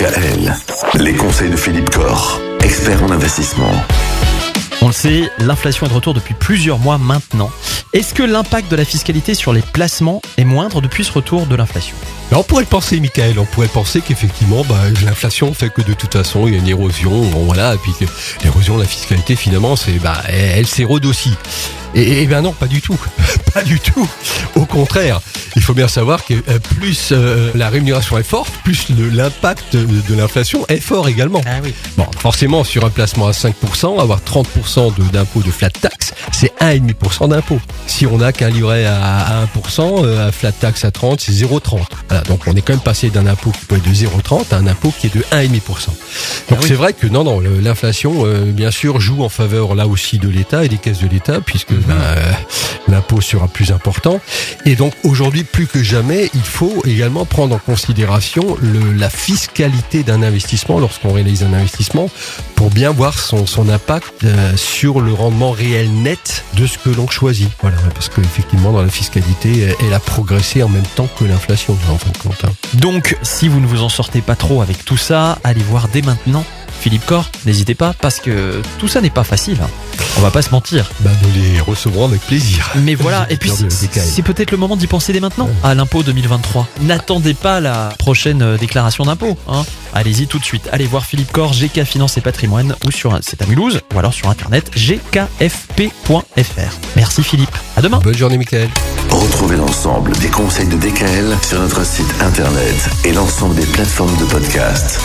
DKL. Les conseils de Philippe Corr, expert en investissement. On le sait, l'inflation est de retour depuis plusieurs mois maintenant. Est-ce que l'impact de la fiscalité sur les placements est moindre depuis ce retour de l'inflation? On pourrait le penser, Michael. On pourrait penser qu'effectivement, bah, l'inflation fait que de toute façon, il y a une érosion. Bon, voilà. Et puis que l'érosion de la fiscalité, finalement, c'est, bah, elle, elle s'érode aussi. Et, et ben non, pas du tout. pas du tout. Au contraire. Il faut bien savoir que euh, plus euh, la rémunération est forte, plus l'impact de, de l'inflation est fort également. Ah oui. Bon, forcément, sur un placement à 5%, avoir 30% de- d'impôt de, flat tax, c'est 1,5% d'impôt. Si on n'a qu'un livret à, à 1%, euh, un flat tax à 30, c'est 0,30. Voilà, donc on est quand même passé d'un impôt qui peut être de 0,30 à un impôt qui est de 1,5%. Donc Ah oui. c'est vrai que non, non, l'inflation, euh, bien sûr, joue en faveur là aussi de l'État et des caisses de l'État, puisque ben, euh, l'impôt sera plus important. Et donc aujourd'hui, plus que jamais, il faut également prendre en considération la fiscalité d'un investissement lorsqu'on réalise un investissement pour bien voir son, impact euh, sur le rendement réel net de ce que l'on choisit. Voilà, parce qu'effectivement, dans la fiscalité, elle- elle a progressé en même temps que l'inflation, hein. Donc, si vous ne vous en sortez pas trop avec tout ça, allez voir dès maintenant Philippe Corr. N'hésitez pas, parce que tout ça n'est pas facile. hein. On va pas se mentir. Bah, nous les recevrons avec plaisir. Mais voilà, et puis c'est peut-être le moment d'y penser dès maintenant à l'impôt 2023. N'attendez pas la prochaine euh, déclaration d'impôt. Hein. Allez-y tout de suite. Allez voir Philippe Corr, GK Finance et Patrimoine, ou sur un- c'est à Mulhouse, ou alors sur internet gkfp.fr. Merci Philippe. À demain. Bonne journée, Michael. Retrouvez l'ensemble des conseils de DKL sur notre site internet et l'ensemble des plateformes de podcast.